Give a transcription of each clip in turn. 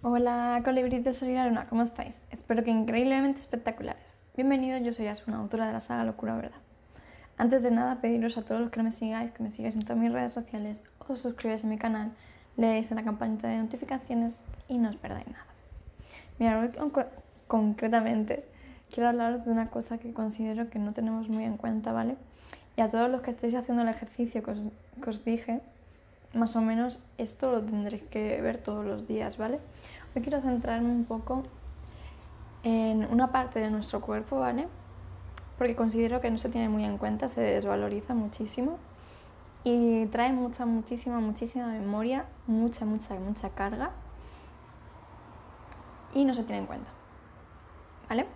Hola, colibrí de Sol y la Luna, ¿cómo estáis? Espero que increíblemente espectaculares. Bienvenidos, yo soy Asuna, autora de la saga Locura Verdad. Antes de nada, pediros a todos los que no me sigáis, que me sigáis en todas mis redes sociales, os suscribáis a mi canal, leáis en la campanita de notificaciones y no os perdáis nada. Mira, hoy concretamente quiero hablaros de una cosa que considero que no tenemos muy en cuenta, ¿vale? Y a todos los que estéis haciendo el ejercicio que os dije, más o menos esto lo tendréis que ver todos los días, ¿vale? Hoy quiero centrarme un poco en una parte de nuestro cuerpo, ¿vale? Porque considero que no se tiene muy en cuenta, se desvaloriza muchísimo y trae mucha, muchísima, muchísima memoria, mucha, mucha, mucha carga y no se tiene en cuenta, ¿vale?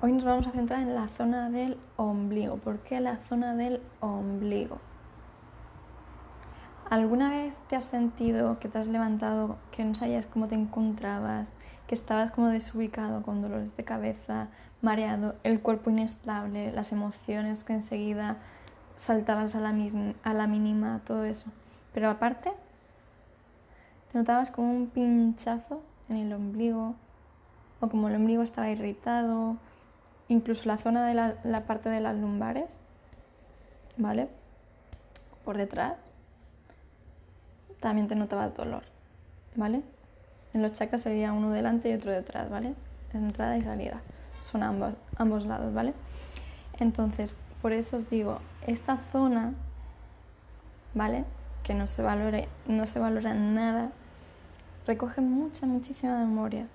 Hoy nos vamos a centrar en la zona del ombligo. ¿Por qué la zona del ombligo? ¿Alguna vez te has sentido que te has levantado, que no sabías cómo te encontrabas, que estabas como desubicado, con dolores de cabeza, mareado, el cuerpo inestable, las emociones que enseguida saltabas a la, a la mínima, todo eso? Pero aparte, te notabas como un pinchazo en el ombligo, o como el ombligo estaba irritado, incluso la zona de la, la parte de las lumbares, ¿vale? Por detrás también te notabas dolor, ¿vale? En los chakras sería uno delante y otro detrás, ¿vale? Entrada y salida. Son ambos, ambos lados, ¿vale? Entonces, por eso os digo, esta zona, ¿vale? Que no se valora, no se valora nada, recoge mucha, muchísima memoria.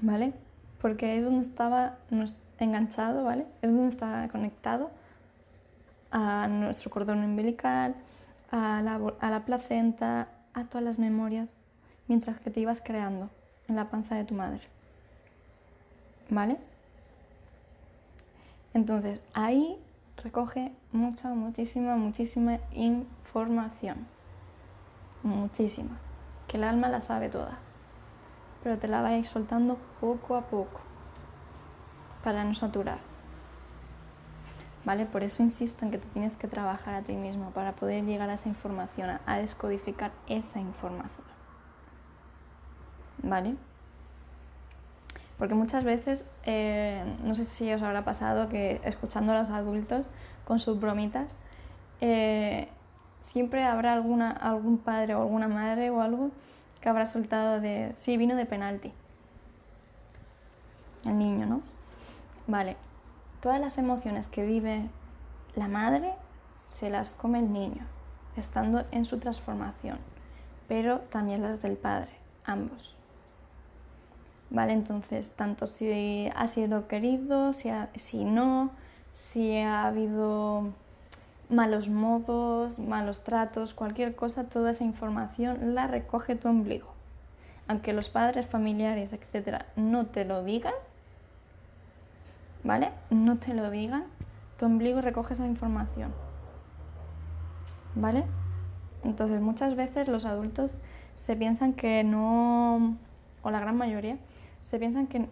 ¿Vale? Porque es donde estaba enganchado, ¿vale? Es donde estaba conectado a nuestro cordón umbilical, a la, placenta, a todas las memorias, mientras que te ibas creando en la panza de tu madre. ¿Vale? Entonces, ahí recoge mucha, muchísima, muchísima información. Muchísima. Que el alma la sabe toda. Pero te la va a soltando poco a poco. Para no saturar. ¿Vale? Por eso insisto en que te tienes que trabajar a ti mismo para poder llegar a esa información, a descodificar esa información, ¿vale? Porque muchas veces, eh, no sé si os habrá pasado que escuchando a los adultos con sus bromitas, eh, siempre habrá alguna, algún padre o alguna madre o algo que habrá soltado de, sí, vino de penalti. El niño, ¿no? Vale, todas las emociones que vive la madre se las come el niño, estando en su transformación, pero también las del padre, ambos. ¿Vale? Entonces, tanto si ha sido querido, si, si no, si ha habido malos modos, malos tratos, cualquier cosa, toda esa información la recoge tu ombligo. Aunque los padres, familiares, etcétera, no te lo digan, ¿vale? No te lo digan, tu ombligo recoge esa información, ¿vale? Entonces muchas veces los adultos se piensan que no, o la gran mayoría, se piensan que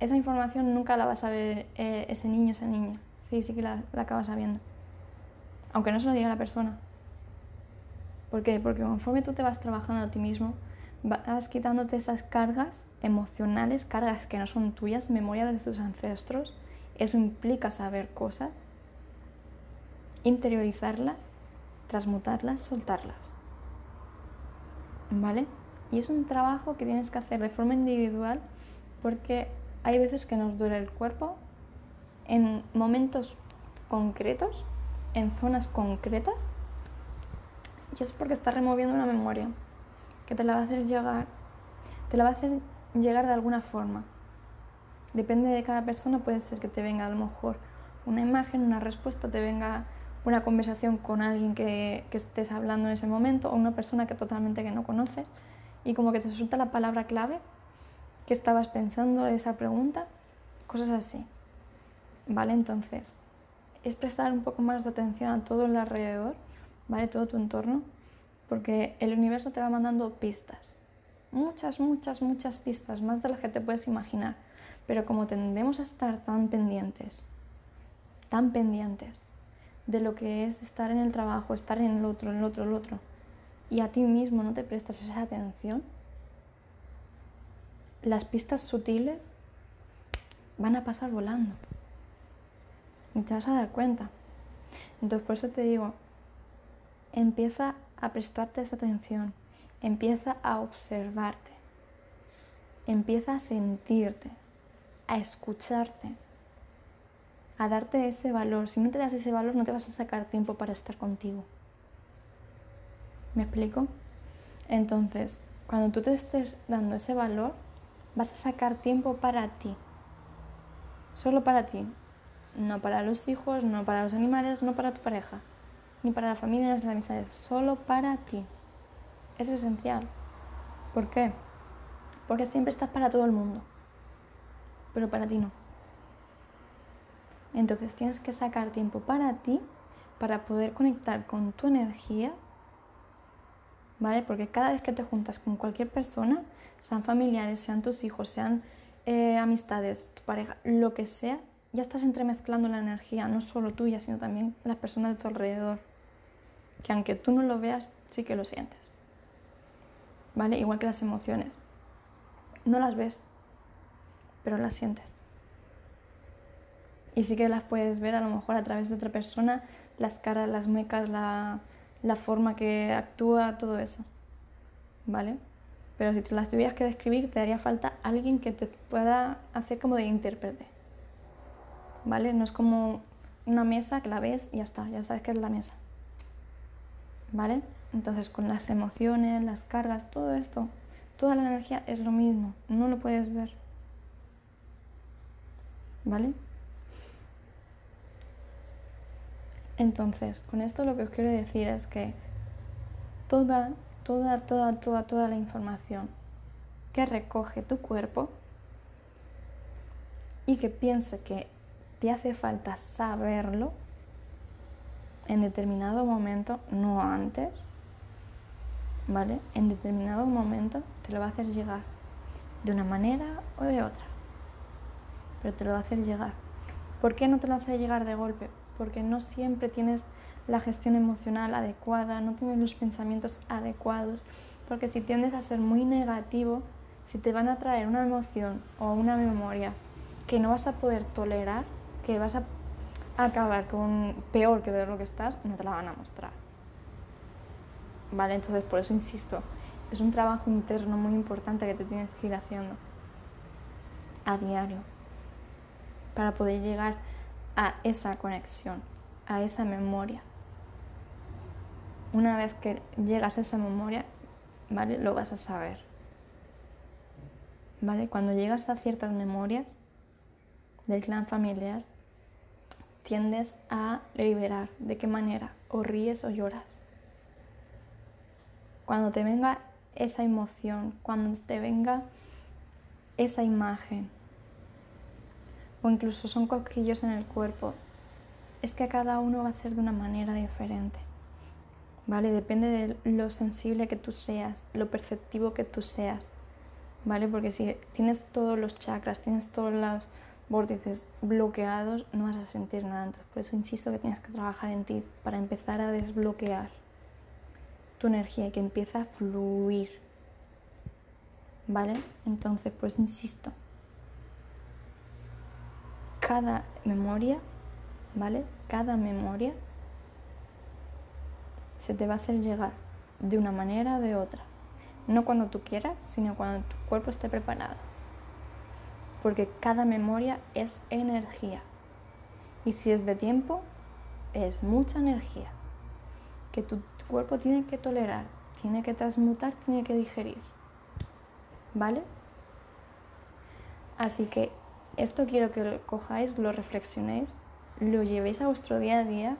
esa información nunca la va a saber eh, ese niño, esa niña. Sí, sí que la, la acaba sabiendo. Aunque no se lo diga la persona. ¿Por qué? Porque conforme tú te vas trabajando a ti mismo, vas quitándote esas cargas emocionales, cargas que no son tuyas, memoria de tus ancestros. Eso implica saber cosas, interiorizarlas, transmutarlas, soltarlas. ¿Vale? Y es un trabajo que tienes que hacer de forma individual porque hay veces que nos duele el cuerpo en momentos concretos, en zonas concretas, y es porque estás removiendo una memoria que te la va a hacer llegar, te la va a hacer llegar de alguna forma. Depende de cada persona, puede ser que te venga a lo mejor una imagen, una respuesta, te venga una conversación con alguien que, que estés hablando en ese momento o una persona que totalmente que no conoces y como que te resulta la palabra clave que estabas pensando esa pregunta, cosas así. ¿Vale? Entonces, es prestar un poco más de atención a todo el alrededor, ¿vale? Todo tu entorno, porque el universo te va mandando pistas. Muchas, muchas, muchas pistas, más de las que te puedes imaginar. Pero como tendemos a estar tan pendientes, tan pendientes de lo que es estar en el trabajo, estar en el otro, en el otro, el otro, y a ti mismo no te prestas esa atención, las pistas sutiles van a pasar volando. Y te vas a dar cuenta. Entonces por eso te digo, empieza a prestarte esa atención, empieza a observarte, empieza a sentirte, a escucharte, a darte ese valor. Si no te das ese valor no te vas a sacar tiempo para estar contigo. ¿Me explico? Entonces, cuando tú te estés dando ese valor, vas a sacar tiempo para ti. Solo para ti. No para los hijos, no para los animales, no para tu pareja, ni para la familia, ni las amistades. Solo para ti. Es esencial. ¿Por qué? Porque siempre estás para todo el mundo. Pero para ti no. Entonces tienes que sacar tiempo para ti, para poder conectar con tu energía ¿vale? Porque cada vez que te juntas con cualquier persona, sean familiares, sean tus hijos, sean eh, amistades, tu pareja, lo que sea, ya estás entremezclando la energía, no solo tuya, sino también las personas de tu alrededor. Que aunque tú no lo veas, sí que lo sientes. ¿Vale? Igual que las emociones. No las ves, pero las sientes. Y sí que las puedes ver a lo mejor a través de otra persona, las caras, las muecas, la, forma que actúa, todo eso. ¿Vale? Pero si te las tuvieras que describir, te haría falta alguien que te pueda hacer como de intérprete. ¿Vale? No es como una mesa que la ves y ya está, ya sabes que es la mesa. ¿Vale? Entonces con las emociones, las cargas, todo esto, toda la energía es lo mismo, no lo puedes ver. ¿Vale? Entonces, con esto lo que os quiero decir es que toda, toda, toda, toda, toda la información que recoge tu cuerpo y que piense que te hace falta saberlo en determinado momento, no antes, ¿vale? En determinado momento te lo va a hacer llegar de una manera o de otra, pero te lo va a hacer llegar. ¿Por qué no te lo hace llegar de golpe? porque no siempre tienes la gestión emocional adecuada, no tienes los pensamientos adecuados, porque si tiendes a ser muy negativo, si te van a traer una emoción o una memoria que no vas a poder tolerar, que vas a acabar con peor que de lo que estás, no te la van a mostrar. Vale, entonces por eso insisto, es un trabajo interno muy importante que te tienes que ir haciendo a diario para poder llegar a esa conexión, a esa memoria. Una vez que llegas a esa memoria, ¿vale? Lo vas a saber. ¿Vale? Cuando llegas a ciertas memorias del clan familiar, tiendes a liberar. ¿De qué manera? O ríes o lloras. Cuando te venga esa emoción, cuando te venga esa imagen, o incluso son cosquillos en el cuerpo, es que cada uno va a ser de una manera diferente. ¿Vale? Depende de lo sensible que tú seas, lo perceptivo que tú seas. ¿Vale? Porque si tienes todos los chakras, tienes todos los vórtices bloqueados, no vas a sentir nada. Entonces, por eso insisto que tienes que trabajar en ti para empezar a desbloquear tu energía y que empiece a fluir. ¿Vale? Entonces, pues insisto, cada memoria, ¿vale? Cada memoria se te va a hacer llegar de una manera o de otra. No cuando tú quieras, sino cuando tu cuerpo esté preparado. Porque cada memoria es energía. Y si es de tiempo, es mucha energía que tu, cuerpo tiene que tolerar, tiene que transmutar, tiene que digerir. ¿Vale? Así que esto quiero que lo cojáis, lo reflexionéis, lo llevéis a vuestro día a día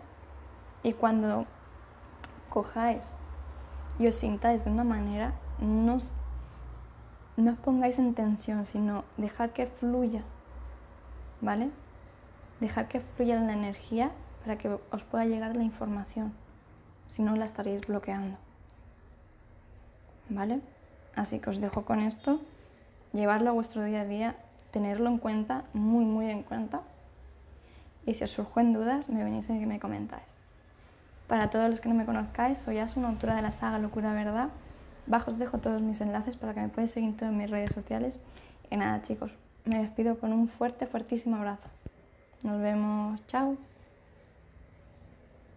y cuando cojáis y os sintáis de una manera, no os, no os pongáis en tensión, sino dejar que fluya, ¿vale? Dejar que fluya la energía para que os pueda llegar la información, si no la estaréis bloqueando, ¿vale? Así que os dejo con esto, llevarlo a vuestro día a día tenerlo en cuenta, muy, muy en cuenta. Y si os surgen dudas, me venís y me comentáis. Para todos los que no me conozcáis, soy Asu, una autora de la saga Locura Verdad. Bajo os dejo todos mis enlaces para que me podáis seguir en todas mis redes sociales. Y nada, chicos, me despido con un fuerte, fuertísimo abrazo. Nos vemos. Chao.